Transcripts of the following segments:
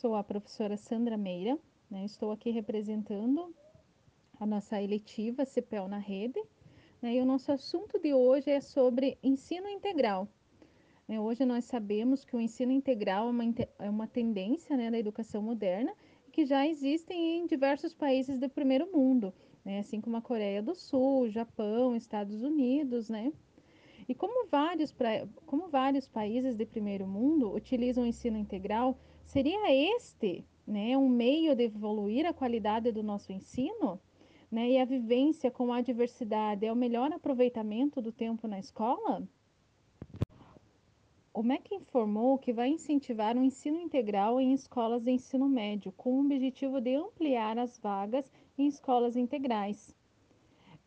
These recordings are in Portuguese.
sou a professora Sandra Meira, né? estou aqui representando a nossa eletiva CPEL na rede, né? e o nosso assunto de hoje é sobre ensino integral. Né? Hoje nós sabemos que o ensino integral é uma, é uma tendência né, da educação moderna que já existem em diversos países do primeiro mundo, né? assim como a Coreia do Sul, Japão, Estados Unidos, né? E como vários, pra, como vários países de primeiro mundo utilizam o ensino integral, seria este né, um meio de evoluir a qualidade do nosso ensino? Né, e a vivência com a diversidade é o melhor aproveitamento do tempo na escola? O MEC informou que vai incentivar o ensino integral em escolas de ensino médio, com o objetivo de ampliar as vagas em escolas integrais.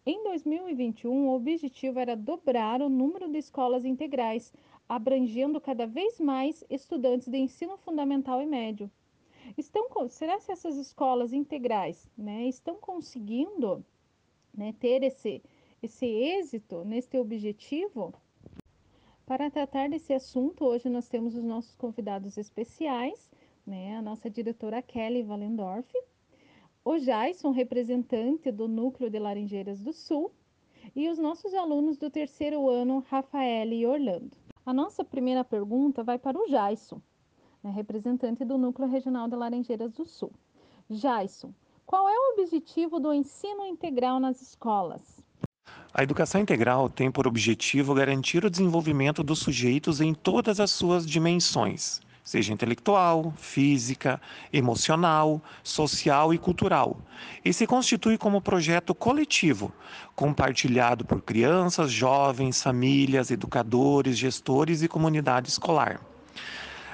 Em 2021, o objetivo era dobrar o número de escolas integrais, abrangendo cada vez mais estudantes de ensino fundamental e médio. Estão, será que essas escolas integrais né, estão conseguindo né, ter esse, esse êxito neste objetivo? Para tratar desse assunto, hoje nós temos os nossos convidados especiais, né, a nossa diretora Kelly Valendorf, o Jason, representante do Núcleo de Laranjeiras do Sul, e os nossos alunos do terceiro ano, Rafael e Orlando. A nossa primeira pergunta vai para o Jason, né, representante do Núcleo Regional de Laranjeiras do Sul. Jason, qual é o objetivo do ensino integral nas escolas? A educação integral tem por objetivo garantir o desenvolvimento dos sujeitos em todas as suas dimensões seja intelectual, física, emocional, social e cultural, e se constitui como projeto coletivo, compartilhado por crianças, jovens, famílias, educadores, gestores e comunidade escolar.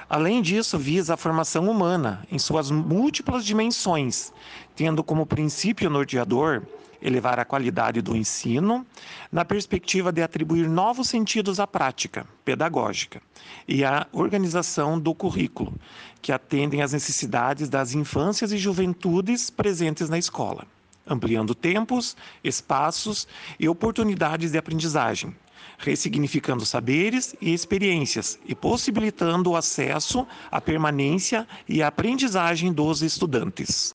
Além disso, visa a formação humana em suas múltiplas dimensões, tendo como princípio norteador elevar a qualidade do ensino, na perspectiva de atribuir novos sentidos à prática pedagógica e à organização do currículo, que atendem às necessidades das infâncias e juventudes presentes na escola, ampliando tempos, espaços e oportunidades de aprendizagem, ressignificando saberes e experiências e possibilitando o acesso à permanência e à aprendizagem dos estudantes.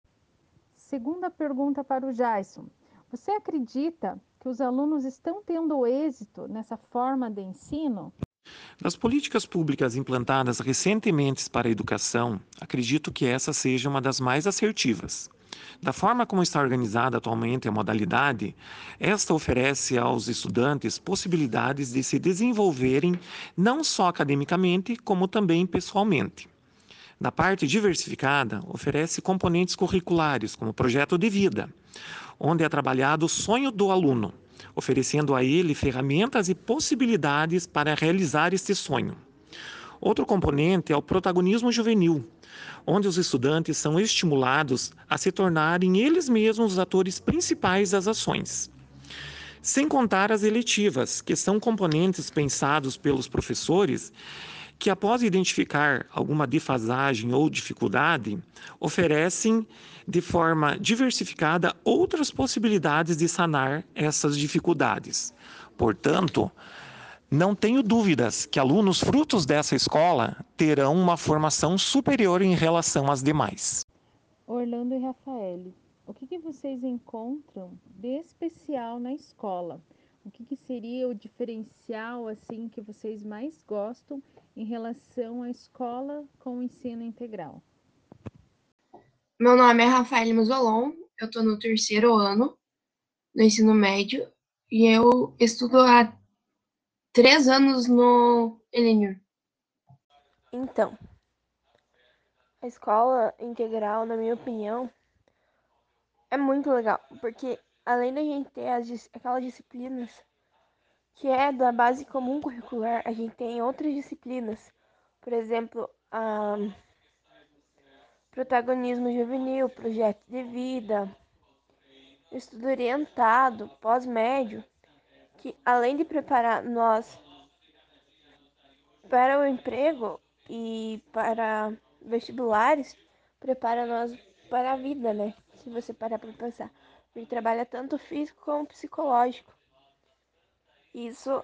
Segunda pergunta para o Jason. Você acredita que os alunos estão tendo êxito nessa forma de ensino? Das políticas públicas implantadas recentemente para a educação, acredito que essa seja uma das mais assertivas. Da forma como está organizada atualmente a modalidade, esta oferece aos estudantes possibilidades de se desenvolverem não só academicamente, como também pessoalmente. Na parte diversificada, oferece componentes curriculares, como projeto de vida, onde é trabalhado o sonho do aluno, oferecendo a ele ferramentas e possibilidades para realizar este sonho. Outro componente é o protagonismo juvenil, onde os estudantes são estimulados a se tornarem eles mesmos os atores principais das ações. Sem contar as eletivas, que são componentes pensados pelos professores que, após identificar alguma defasagem ou dificuldade, oferecem de forma diversificada outras possibilidades de sanar essas dificuldades. Portanto, não tenho dúvidas que alunos frutos dessa escola terão uma formação superior em relação às demais. Orlando e Rafael, o que, que vocês encontram de especial na escola? O que, que seria o diferencial assim que vocês mais gostam em relação à escola com o ensino integral? Meu nome é Rafael Musolon, eu estou no terceiro ano do ensino médio e eu estudo há três anos no Elenur. Então, a escola integral, na minha opinião, é muito legal, porque além da gente ter as, aquelas disciplinas que é da base comum curricular, a gente tem outras disciplinas, por exemplo, a protagonismo juvenil, projeto de vida, estudo orientado, pós-médio, que além de preparar nós para o emprego e para vestibulares, prepara nós para a vida, né? Se você parar para pensar. Ele trabalha tanto físico como psicológico. Isso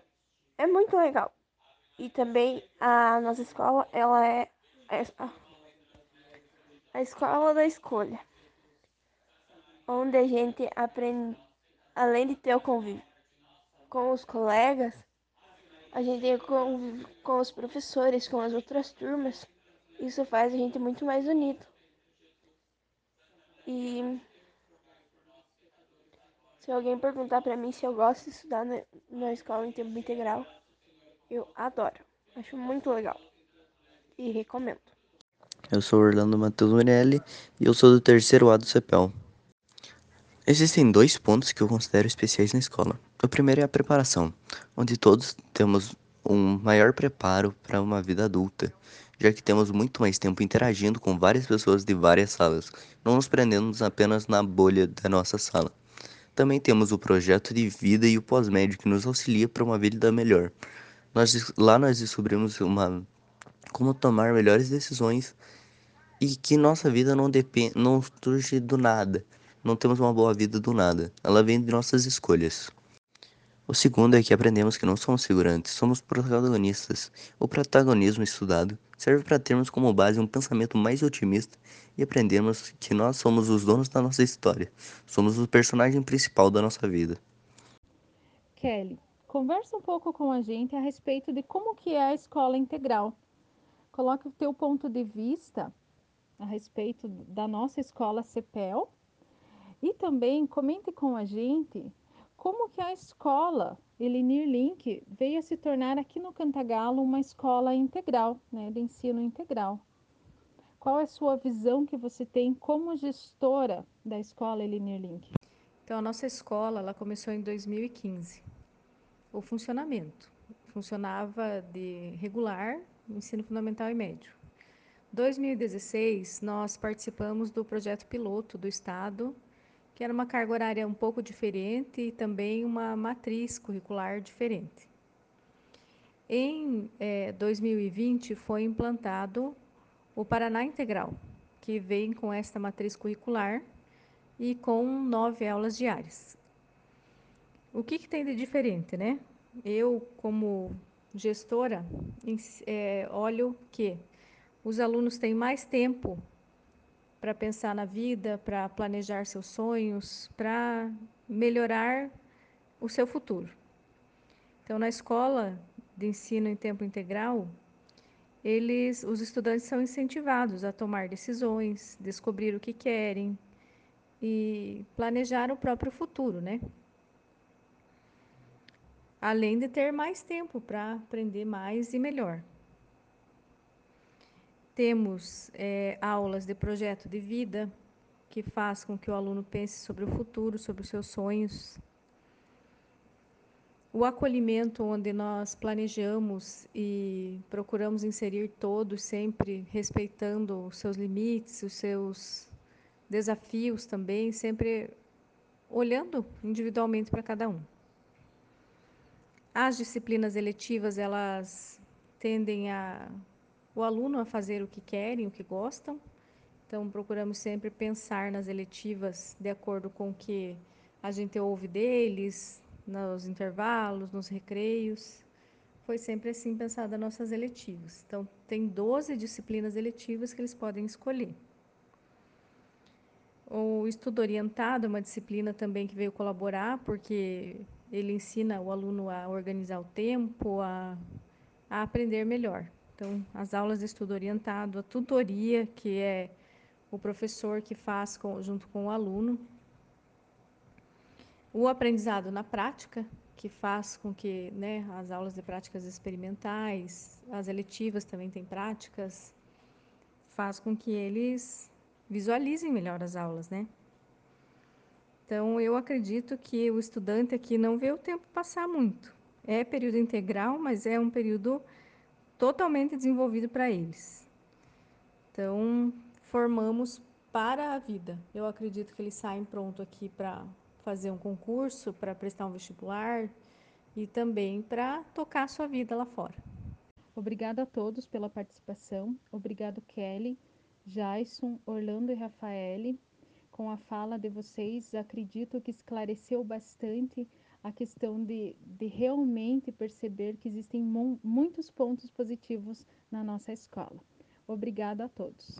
é muito legal. E também a nossa escola, ela é, a escola da escolha, onde a gente aprende, além de ter o convívio com os colegas, a gente tem convívio com os professores, com as outras turmas. Isso faz a gente muito mais unido. E se alguém perguntar para mim se eu gosto de estudar na, escola em tempo integral, eu adoro. Acho muito legal. E recomendo. Eu sou Orlando Matheus Morelli e eu sou do terceiro A do CEPEL. Existem dois pontos que eu considero especiais na escola. O primeiro é a preparação, onde todos temos um maior preparo para uma vida adulta, já que temos muito mais tempo interagindo com várias pessoas de várias salas, não nos prendemos apenas na bolha da nossa sala. Também temos o projeto de vida e o pós-médio que nos auxilia para uma vida melhor. Nós, lá nós descobrimos uma, como tomar melhores decisões e que nossa vida não depende, não surge do nada. Não temos uma boa vida do nada. Ela vem de nossas escolhas. O segundo é que aprendemos que não somos figurantes, somos protagonistas. O protagonismo estudado serve para termos como base um pensamento mais otimista e aprendermos que nós somos os donos da nossa história. Somos o personagem principal da nossa vida. Kelly, conversa um pouco com a gente a respeito de como que é a escola integral. Coloque o teu ponto de vista a respeito da nossa escola CEPEL e também comente com a gente como que a escola Elinir Link veio a se tornar aqui no Cantagalo uma escola integral, né, de ensino integral. Qual é a sua visão que você tem como gestora da escola Elinir Link? Então, a nossa escola ela começou em 2015. O funcionamento funcionava de regular, ensino fundamental e médio. 2016, nós participamos do projeto piloto do Estado que era uma carga horária um pouco diferente e também uma matriz curricular diferente. Em é, 2020 foi implantado o Paraná Integral, que vem com esta matriz curricular e com nove aulas diárias. O que, que tem de diferente, né? Eu, como gestora, é, olho que os alunos têm mais tempo para pensar na vida, para planejar seus sonhos, para melhorar o seu futuro. Então, na escola de ensino em tempo integral, eles, os estudantes são incentivados a tomar decisões, descobrir o que querem e planejar o próprio futuro, né? Além de ter mais tempo para aprender mais e melhor. Temos é, aulas de projeto de vida, que faz com que o aluno pense sobre o futuro, sobre os seus sonhos. O acolhimento, onde nós planejamos e procuramos inserir todos, sempre respeitando os seus limites, os seus desafios também, sempre olhando individualmente para cada um. As disciplinas eletivas, elas tendem a o aluno a fazer o que querem, o que gostam. Então, procuramos sempre pensar nas eletivas de acordo com o que a gente ouve deles, nos intervalos, nos recreios. Foi sempre assim pensada nossas eletivas. Então, tem 12 disciplinas eletivas que eles podem escolher. O estudo orientado é uma disciplina também que veio colaborar, porque ele ensina o aluno a organizar o tempo, a, a aprender melhor. Então, as aulas de estudo orientado, a tutoria, que é o professor que faz com, junto com o aluno, o aprendizado na prática, que faz com que né, as aulas de práticas experimentais, as eletivas também têm práticas, faz com que eles visualizem melhor as aulas, né? Então, eu acredito que o estudante aqui não vê o tempo passar muito. É período integral, mas é um período totalmente desenvolvido para eles. Então, formamos para a vida. Eu acredito que eles saem pronto aqui para fazer um concurso, para prestar um vestibular e também para tocar a sua vida lá fora. Obrigada a todos pela participação. Obrigado, Kelly, Jason, Orlando e Rafael. Com a fala de vocês, acredito que esclareceu bastante a questão de, de realmente perceber que existem muitos pontos positivos na nossa escola. Obrigada a todos.